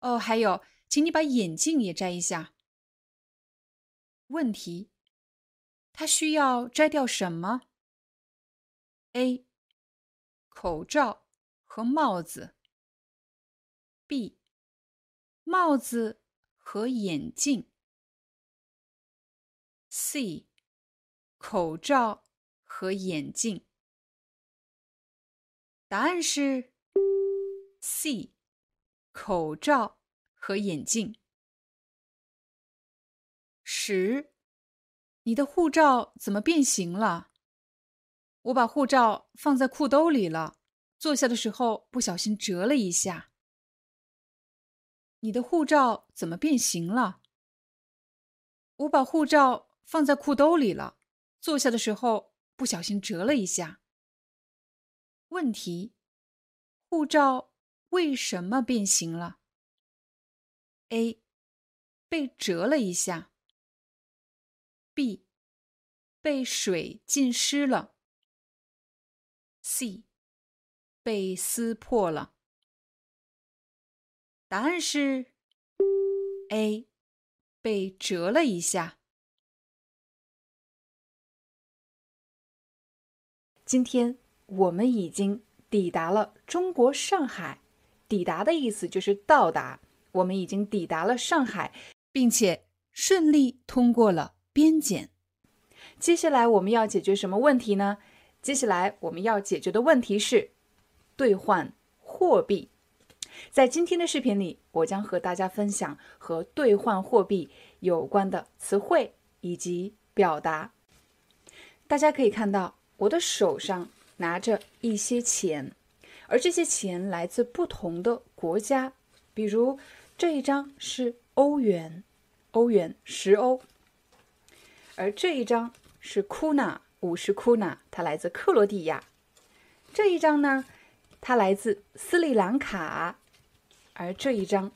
Speaker 1: 哦，还有，请你把眼镜也摘一下。问题，他需要摘掉什么？A. 口罩和帽子。B. 帽子和眼镜。C. 口罩和眼镜。答案是 C. 口罩和眼镜。十，你的护照怎么变形了？我把护照放在裤兜里了，坐下的时候不小心折了一下。你的护照怎么变形了？我把护照放在裤兜里了，坐下的时候不小心折了一下。问题：护照为什么变形了？A. 被折了一下。B. 被水浸湿了。C. 被撕破了。答案是 A，被折了一下。今天我们已经抵达了中国上海，抵达的意思就是到达。我们已经抵达了上海，并且顺利通过了边检。接下来我们要解决什么问题呢？接下来我们要解决的问题是兑换货币。在今天的视频里，我将和大家分享和兑换货币有关的词汇以及表达。大家可以看到，我的手上拿着一些钱，而这些钱来自不同的国家。比如这一张是欧元，欧元十欧；而这一张是库纳，五十库纳，它来自克罗地亚。这一张呢，它来自斯里兰卡。而这一张，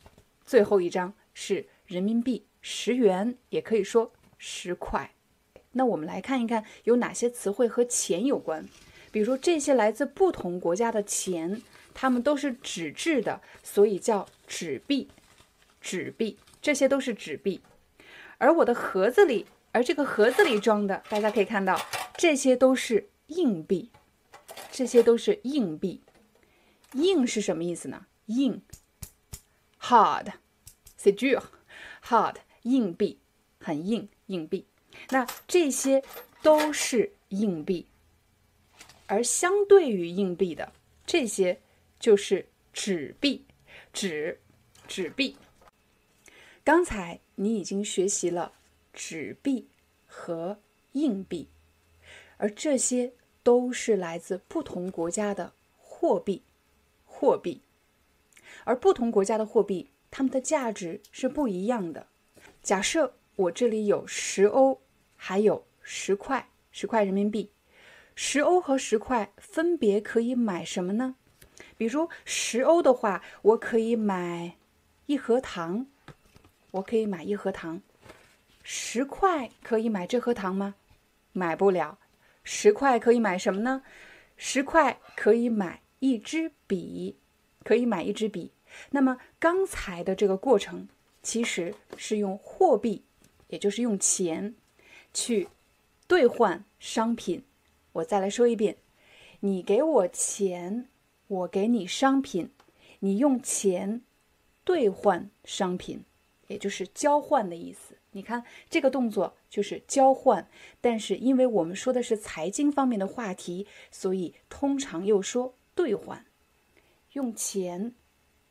Speaker 1: 最后一张是人民币十元，也可以说十块。那我们来看一看有哪些词汇和钱有关。比如说这些来自不同国家的钱，它们都是纸质的，所以叫纸币。纸币，这些都是纸币。而我的盒子里，而这个盒子里装的，大家可以看到，这些都是硬币。这些都是硬币。硬是什么意思呢？硬。Hard, c'est dur. Hard，硬币，很硬，硬币。那这些都是硬币，而相对于硬币的这些就是纸币，纸，纸币。刚才你已经学习了纸币和硬币，而这些都是来自不同国家的货币，货币。而不同国家的货币，它们的价值是不一样的。假设我这里有十欧，还有十块，十块人民币，十欧和十块分别可以买什么呢？比如十欧的话，我可以买一盒糖，我可以买一盒糖。十块可以买这盒糖吗？买不了。十块可以买什么呢？十块可以买一支笔。可以买一支笔。那么刚才的这个过程其实是用货币，也就是用钱去兑换商品。我再来说一遍：你给我钱，我给你商品，你用钱兑换商品，也就是交换的意思。你看这个动作就是交换，但是因为我们说的是财经方面的话题，所以通常又说兑换。用钱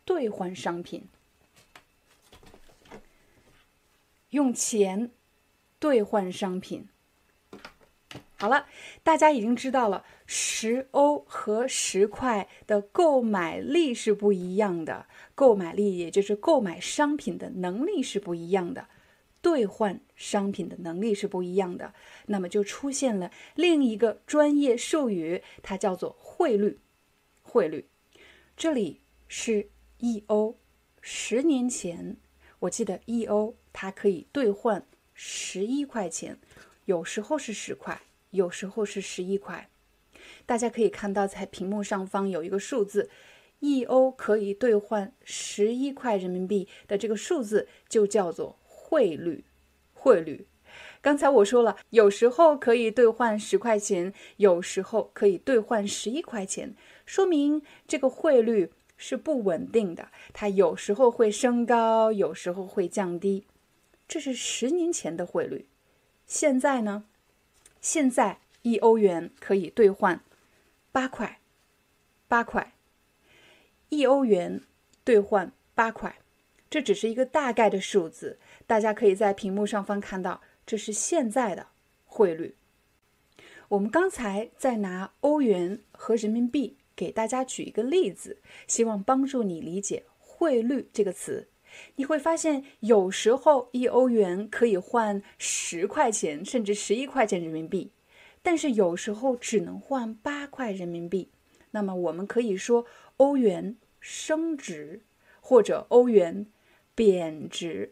Speaker 1: 兑换商品，用钱兑换商品。好了，大家已经知道了，十欧和十块的购买力是不一样的，购买力也就是购买商品的能力是不一样的，兑换商品的能力是不一样的。那么就出现了另一个专业术语，它叫做汇率，汇率。这里是 E 欧，十年前，我记得 E 欧它可以兑换十一块钱，有时候是十块，有时候是十一块。大家可以看到，在屏幕上方有一个数字，，E 欧可以兑换十一块人民币的这个数字就叫做汇率，汇率。刚才我说了，有时候可以兑换十块钱，有时候可以兑换十一块钱。说明这个汇率是不稳定的，它有时候会升高，有时候会降低。这是十年前的汇率，现在呢？现在一欧元可以兑换八块，八块，一欧元兑换八块，这只是一个大概的数字，大家可以在屏幕上方看到，这是现在的汇率。我们刚才在拿欧元和人民币。给大家举一个例子，希望帮助你理解“汇率”这个词。你会发现，有时候一欧元可以换十块钱，甚至十一块钱人民币，但是有时候只能换八块人民币。那么我们可以说欧元升值或者欧元贬值。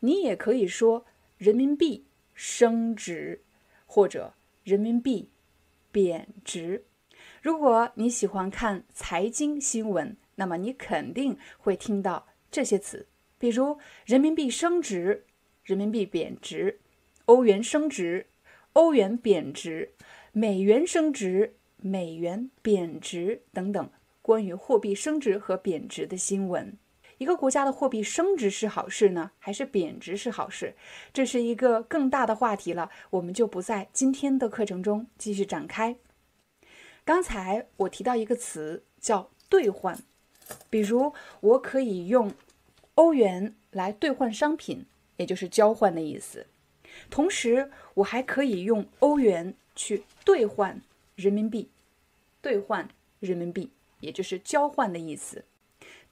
Speaker 1: 你也可以说人民币升值或者人民币贬值。如果你喜欢看财经新闻，那么你肯定会听到这些词，比如人民币升值、人民币贬值、欧元升值、欧元贬值、美元升值、美元贬值等等关于货币升值和贬值的新闻。一个国家的货币升值是好事呢，还是贬值是好事？这是一个更大的话题了，我们就不在今天的课程中继续展开。刚才我提到一个词叫兑换。比如，我可以用欧元来兑换商品，也就是交换的意思。同时，我还可以用欧元去兑换人民币，兑换人民币，也就是交换的意思。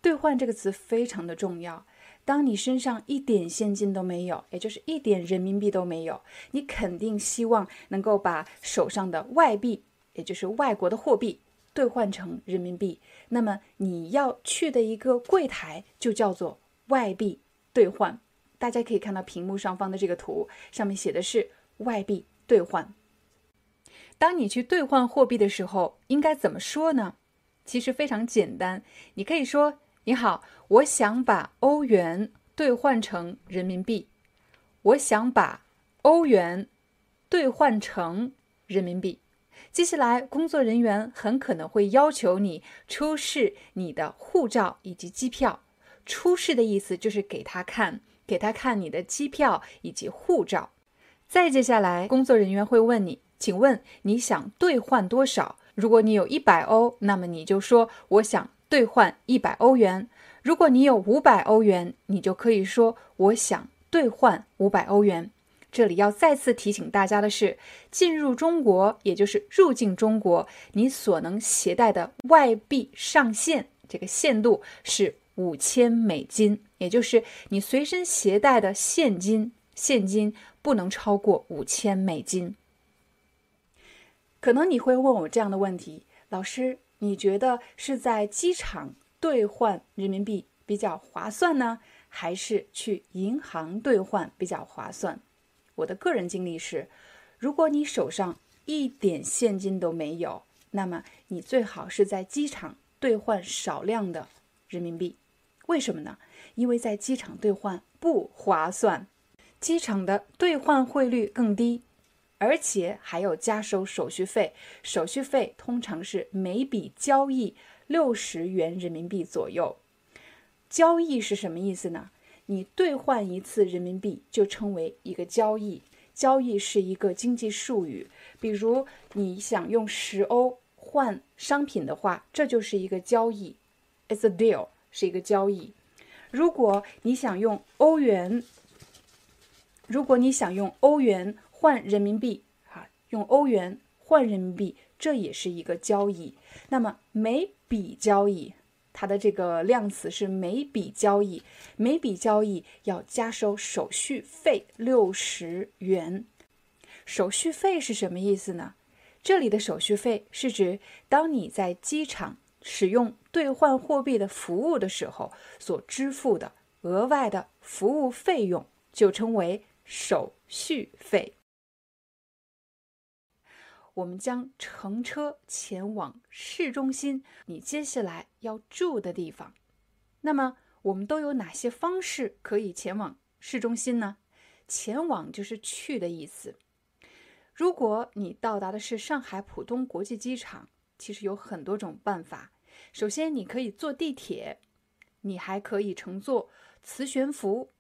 Speaker 1: 兑换这个词非常的重要。当你身上一点现金都没有，也就是一点人民币都没有，你肯定希望能够把手上的外币，也就是外国的货币。兑换成人民币，那么你要去的一个柜台就叫做外币兑换。大家可以看到屏幕上方的这个图，上面写的是外币兑换。当你去兑换货币的时候，应该怎么说呢？其实非常简单，你可以说：“你好，我想把欧元兑换成人民币。”我想把欧元兑换成人民币。接下来，工作人员很可能会要求你出示你的护照以及机票。出示的意思就是给他看，给他看你的机票以及护照。再接下来，工作人员会问你，请问你想兑换多少？如果你有一百欧，那么你就说我想兑换一百欧元。如果你有五百欧元，你就可以说我想兑换五百欧元。这里要再次提醒大家的是，进入中国，也就是入境中国，你所能携带的外币上限，这个限度是五千美金，也就是你随身携带的现金，现金不能超过五千美金。可能你会问我这样的问题：老师，你觉得是在机场兑换人民币比较划算呢，还是去银行兑换比较划算？我的个人经历是，如果你手上一点现金都没有，那么你最好是在机场兑换少量的人民币。为什么呢？因为在机场兑换不划算，机场的兑换汇率更低，而且还要加收手续费。手续费通常是每笔交易六十元人民币左右。交易是什么意思呢？你兑换一次人民币就称为一个交易，交易是一个经济术语。比如你想用十欧换商品的话，这就是一个交易，it's a deal，是一个交易。如果你想用欧元，如果你想用欧元换人民币，哈，用欧元换人民币，这也是一个交易。那么每笔交易。它的这个量词是每笔交易，每笔交易要加收手续费六十元。手续费是什么意思呢？这里的手续费是指当你在机场使用兑换货币的服务的时候所支付的额外的服务费用，就称为手续费。我们将乘车前往市中心，你接下来要住的地方。那么，我们都有哪些方式可以前往市中心呢？前往就是去的意思。如果你到达的是上海浦东国际机场，其实有很多种办法。首先，你可以坐地铁，你还可以乘坐磁悬浮，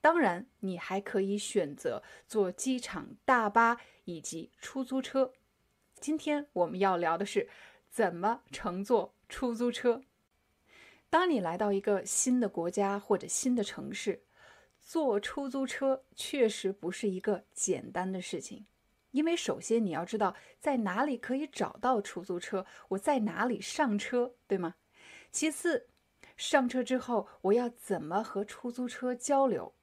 Speaker 1: 当然，你还可以选择坐机场大巴。以及出租车。今天我们要聊的是怎么乘坐出租车。当你来到一个新的国家或者新的城市，坐出租车确实不是一个简单的事情。因为首先你要知道在哪里可以找到出租车，我在哪里上车，对吗？其次，上车之后我要怎么和出租车交流？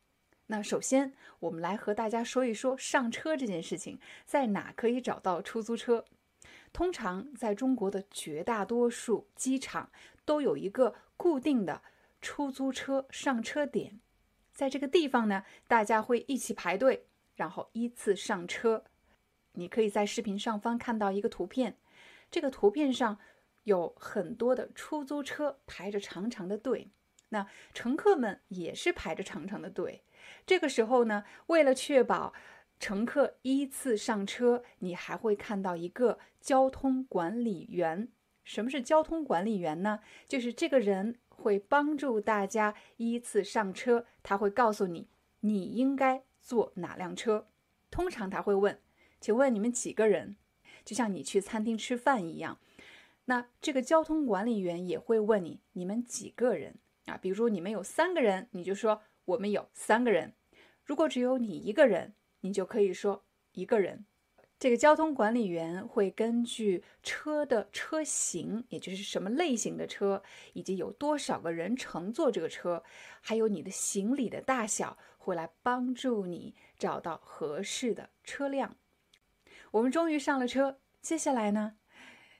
Speaker 1: 那首先，我们来和大家说一说上车这件事情，在哪可以找到出租车？通常在中国的绝大多数机场都有一个固定的出租车上车点，在这个地方呢，大家会一起排队，然后依次上车。你可以在视频上方看到一个图片，这个图片上有很多的出租车排着长长的队，那乘客们也是排着长长的队。这个时候呢，为了确保乘客依次上车，你还会看到一个交通管理员。什么是交通管理员呢？就是这个人会帮助大家依次上车，他会告诉你你应该坐哪辆车。通常他会问：“请问你们几个人？”就像你去餐厅吃饭一样，那这个交通管理员也会问你：“你们几个人？”啊，比如说你们有三个人，你就说：“我们有三个人。”如果只有你一个人，你就可以说一个人。这个交通管理员会根据车的车型，也就是什么类型的车，以及有多少个人乘坐这个车，还有你的行李的大小，会来帮助你找到合适的车辆。我们终于上了车，接下来呢？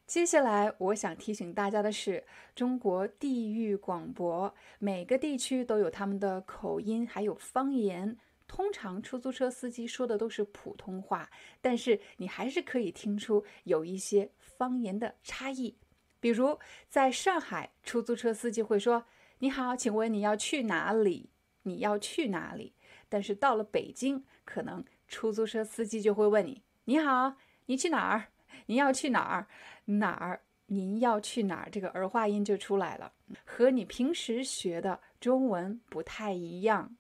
Speaker 1: 接下来我想提醒大家的是，中国地域广博，每个地区都有他们的口音，还有方言。通常出租车司机说的都是普通话，但是你还是可以听出有一些方言的差异。比如在上海，出租车司机会说：“你好，请问你要去哪里？你要去哪里？”但是到了北京，可能出租车司机就会问你：“你好，你去哪儿？您要去哪儿？哪儿？您要去哪儿？”这个儿化音就出来了，和你平时学的中文不太一样。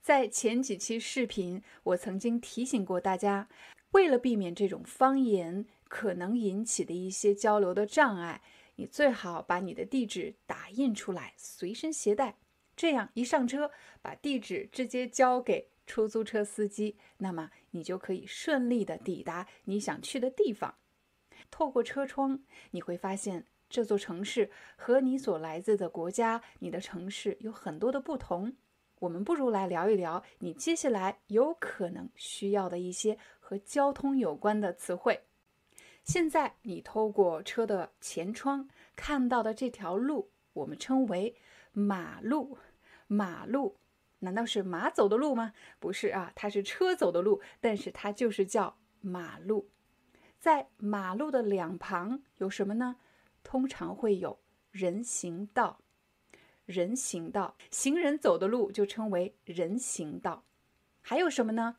Speaker 1: 在前几期视频，我曾经提醒过大家，为了避免这种方言可能引起的一些交流的障碍，你最好把你的地址打印出来，随身携带。这样一上车，把地址直接交给出租车司机，那么你就可以顺利的抵达你想去的地方。透过车窗，你会发现这座城市和你所来自的国家、你的城市有很多的不同。我们不如来聊一聊你接下来有可能需要的一些和交通有关的词汇。现在你透过车的前窗看到的这条路，我们称为马路。马路难道是马走的路吗？不是啊，它是车走的路，但是它就是叫马路。在马路的两旁有什么呢？通常会有人行道。人行道，行人走的路就称为人行道。还有什么呢？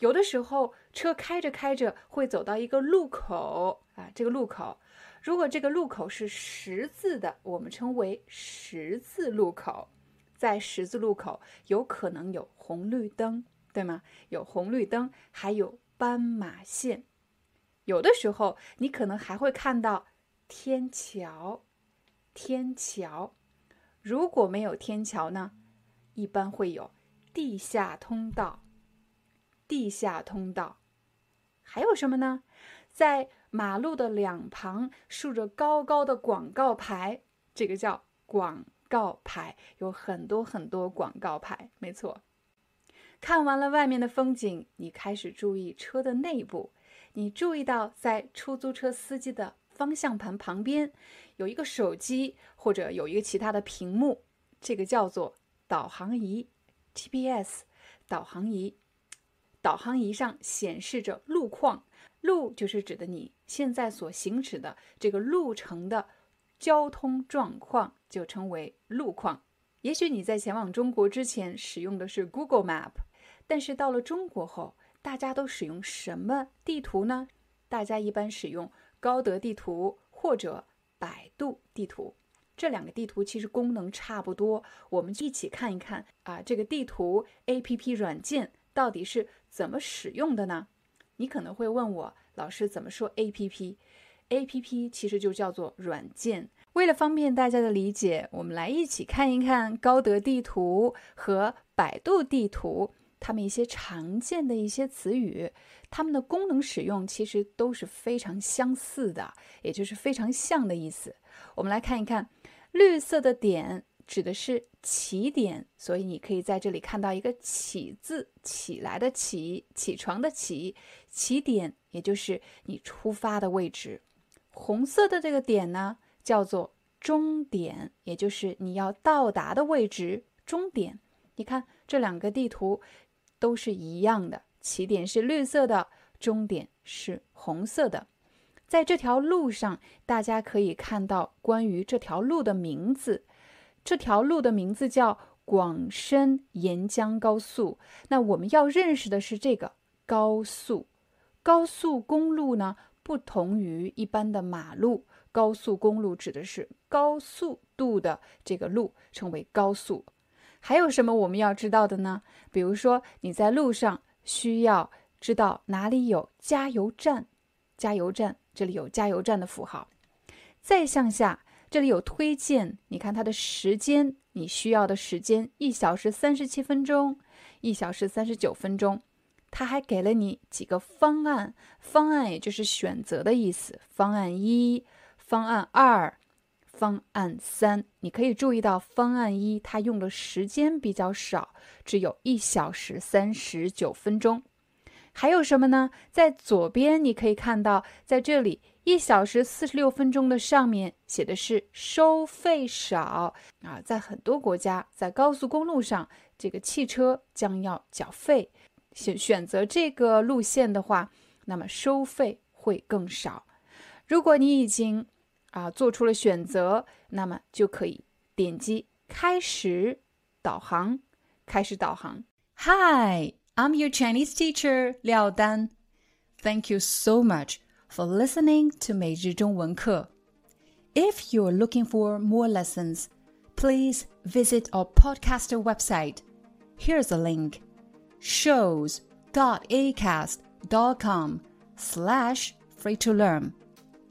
Speaker 1: 有的时候车开着开着会走到一个路口啊，这个路口，如果这个路口是十字的，我们称为十字路口。在十字路口有可能有红绿灯，对吗？有红绿灯，还有斑马线。有的时候你可能还会看到天桥，天桥。如果没有天桥呢，一般会有地下通道。地下通道还有什么呢？在马路的两旁竖着高高的广告牌，这个叫广告牌，有很多很多广告牌。没错，看完了外面的风景，你开始注意车的内部。你注意到，在出租车司机的。方向盘旁边有一个手机，或者有一个其他的屏幕，这个叫做导航仪 （GPS）。导航仪，导航仪上显示着路况，路就是指的你现在所行驶的这个路程的交通状况，就称为路况。也许你在前往中国之前使用的是 Google Map，但是到了中国后，大家都使用什么地图呢？大家一般使用。高德地图或者百度地图，这两个地图其实功能差不多。我们一起看一看啊，这个地图 A P P 软件到底是怎么使用的呢？你可能会问我，老师怎么说 A P P？A P P 其实就叫做软件。为了方便大家的理解，我们来一起看一看高德地图和百度地图。它们一些常见的一些词语，它们的功能使用其实都是非常相似的，也就是非常像的意思。我们来看一看，绿色的点指的是起点，所以你可以在这里看到一个“起”字，起来的“起”，起床的“起”，起点也就是你出发的位置。红色的这个点呢，叫做终点，也就是你要到达的位置。终点，你看这两个地图都是一样的，起点是绿色的，终点是红色的。在这条路上，大家可以看到关于这条路的名字。这条路的名字叫广深沿江高速。那我们要认识的是这个高速。高速公路呢，不同于一般的马路。高速公路指的是高速度的这个路，称为高速。还有什么我们要知道的呢？比如说你在路上需要知道哪里有加油站，加油站这里有加油站的符号。再向下。这里有推荐，你看它的时间，你需要的时间一小时三十七分钟，一小时三十九分钟。它还给了你几个方案，方案也就是选择的意思。方案一、方案二、方案三，你可以注意到方案一它用的时间比较少，只有一小时三十九分钟。还有什么呢？在左边你可以看到，在这里。一小时四十六分钟的上面写的是收费少啊，在很多国家，在高速公路上，这个汽车将要缴费。选选择这个路线的话，那么收费会更少。如果你已经啊做出了选择，那么就可以点击开始导航。开始导航。Hi, I'm your Chinese teacher, Liao Dan. Thank you so much. for listening to 每日中文课. If you're looking for more lessons, please visit our podcaster website. Here's a link shows.acast.com slash free to learn.